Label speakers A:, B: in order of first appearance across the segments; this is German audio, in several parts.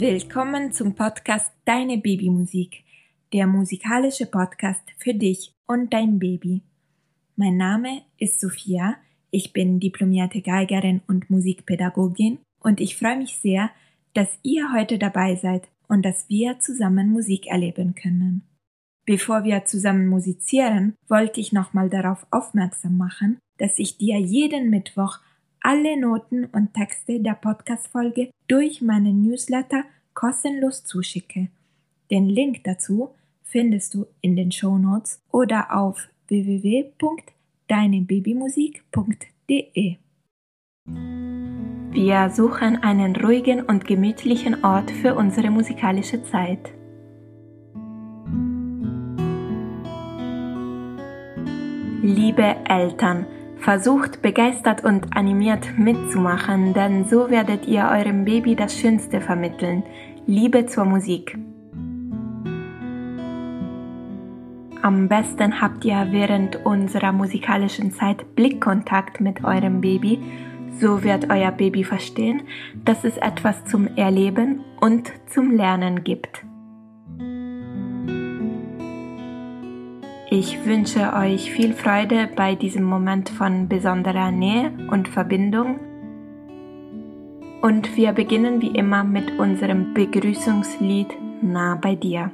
A: Willkommen zum Podcast Deine Babymusik, der musikalische Podcast für dich und dein Baby. Mein Name ist Sophia, ich bin diplomierte Geigerin und Musikpädagogin und ich freue mich sehr, dass ihr heute dabei seid und dass wir zusammen Musik erleben können. Bevor wir zusammen musizieren, wollte ich nochmal darauf aufmerksam machen, dass ich dir jeden Mittwoch alle Noten und Texte der Podcast-Folge durch meinen Newsletter kostenlos zuschicke. Den Link dazu findest du in den Show Notes oder auf www.deinebabymusik.de. Wir suchen einen ruhigen und gemütlichen Ort für unsere musikalische Zeit. Liebe Eltern, Versucht begeistert und animiert mitzumachen, denn so werdet ihr eurem Baby das Schönste vermitteln, Liebe zur Musik. Am besten habt ihr während unserer musikalischen Zeit Blickkontakt mit eurem Baby, so wird euer Baby verstehen, dass es etwas zum Erleben und zum Lernen gibt. Ich wünsche euch viel Freude bei diesem Moment von besonderer Nähe und Verbindung. Und wir beginnen wie immer mit unserem Begrüßungslied Nah bei dir.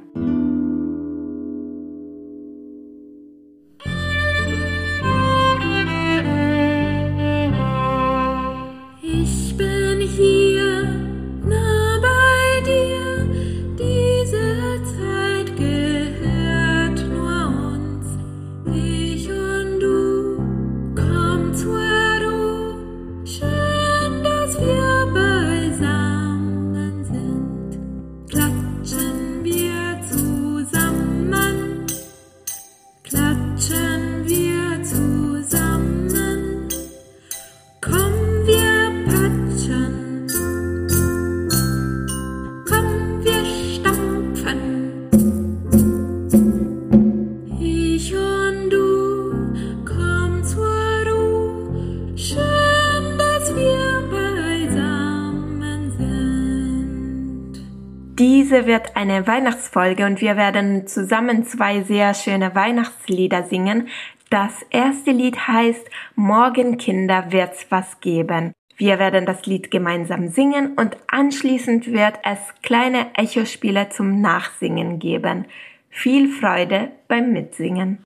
A: Diese wird eine Weihnachtsfolge und wir werden zusammen zwei sehr schöne Weihnachtslieder singen. Das erste Lied heißt Morgen Kinder wird's was geben. Wir werden das Lied gemeinsam singen und anschließend wird es kleine Echospiele zum Nachsingen geben. Viel Freude beim Mitsingen.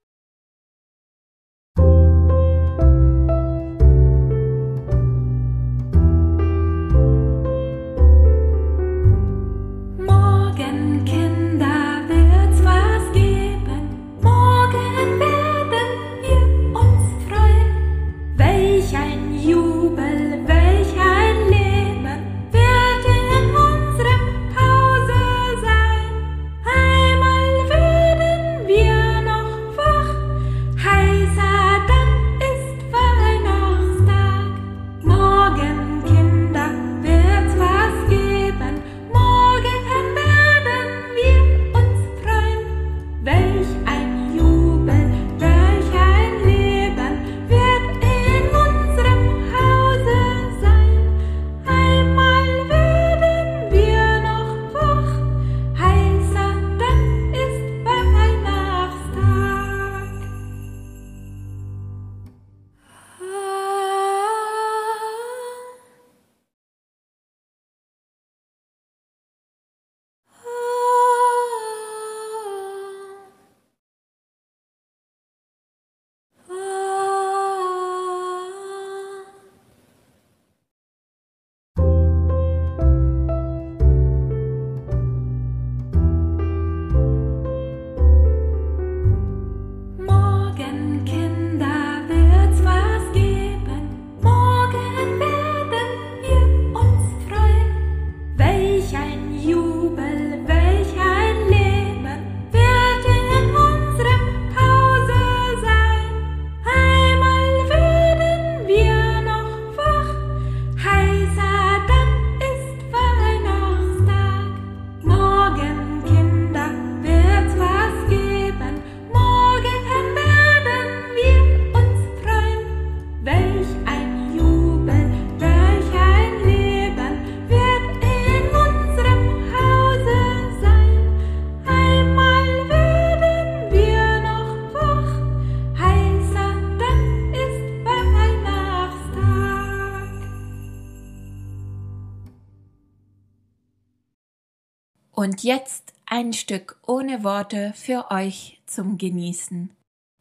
A: Und jetzt ein Stück ohne Worte für euch zum Genießen.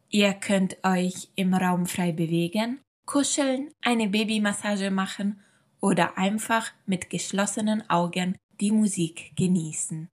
A: Ihr könnt euch im Raum frei bewegen, kuscheln, eine Babymassage machen oder einfach mit geschlossenen Augen die Musik genießen.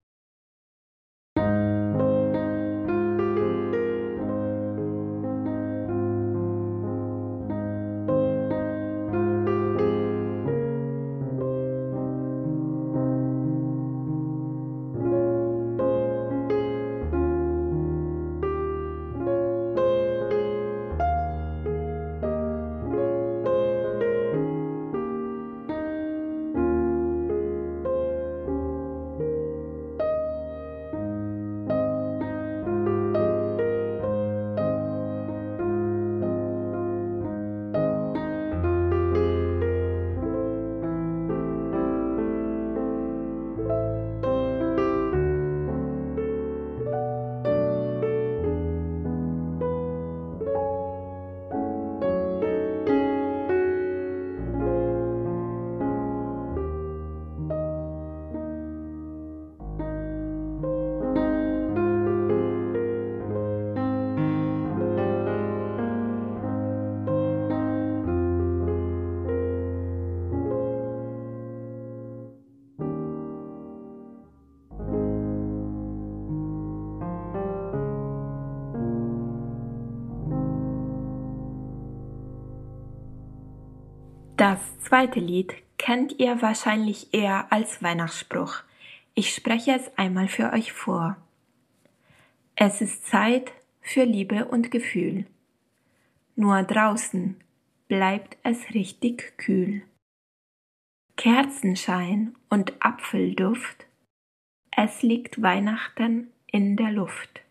A: Das zweite Lied kennt ihr wahrscheinlich eher als Weihnachtsspruch. Ich spreche es einmal für euch vor. Es ist Zeit für Liebe und Gefühl. Nur draußen bleibt es richtig kühl. Kerzenschein und Apfelduft, es liegt Weihnachten in der Luft.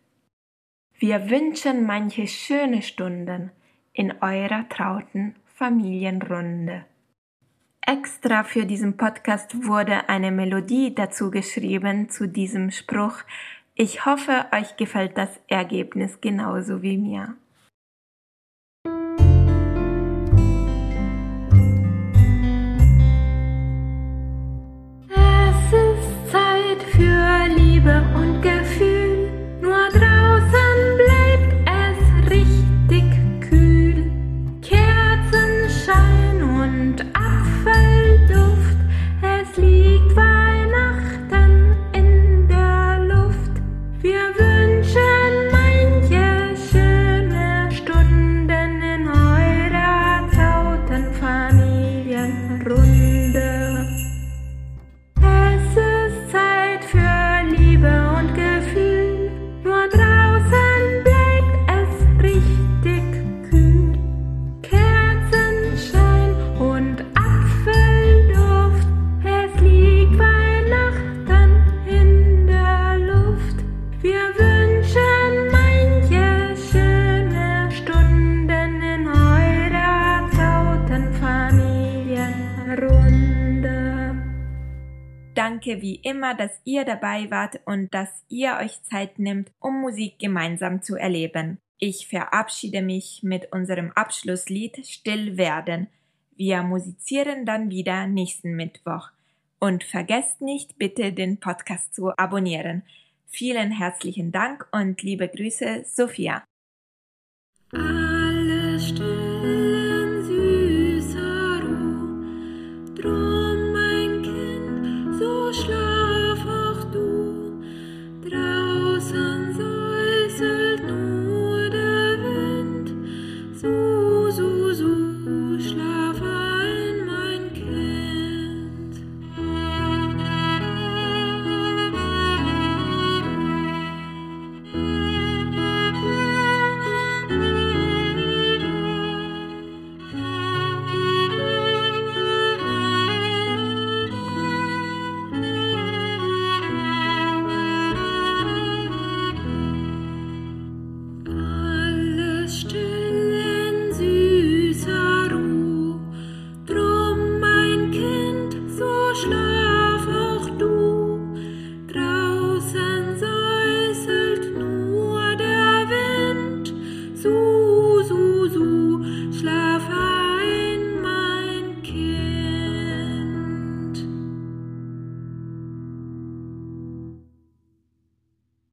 A: Wir wünschen manche schöne Stunden in eurer trauten Familienrunde. Extra für diesen Podcast wurde eine Melodie dazu geschrieben zu diesem Spruch. Ich hoffe, euch gefällt das Ergebnis genauso wie mir. Familienrunde. Danke wie immer, dass ihr dabei wart und dass ihr euch Zeit nimmt, um Musik gemeinsam zu erleben. Ich verabschiede mich mit unserem Abschlusslied Still werden. Wir musizieren dann wieder nächsten Mittwoch. Und vergesst nicht, bitte den Podcast zu abonnieren. Vielen herzlichen Dank und liebe Grüße, Sophia. Ah.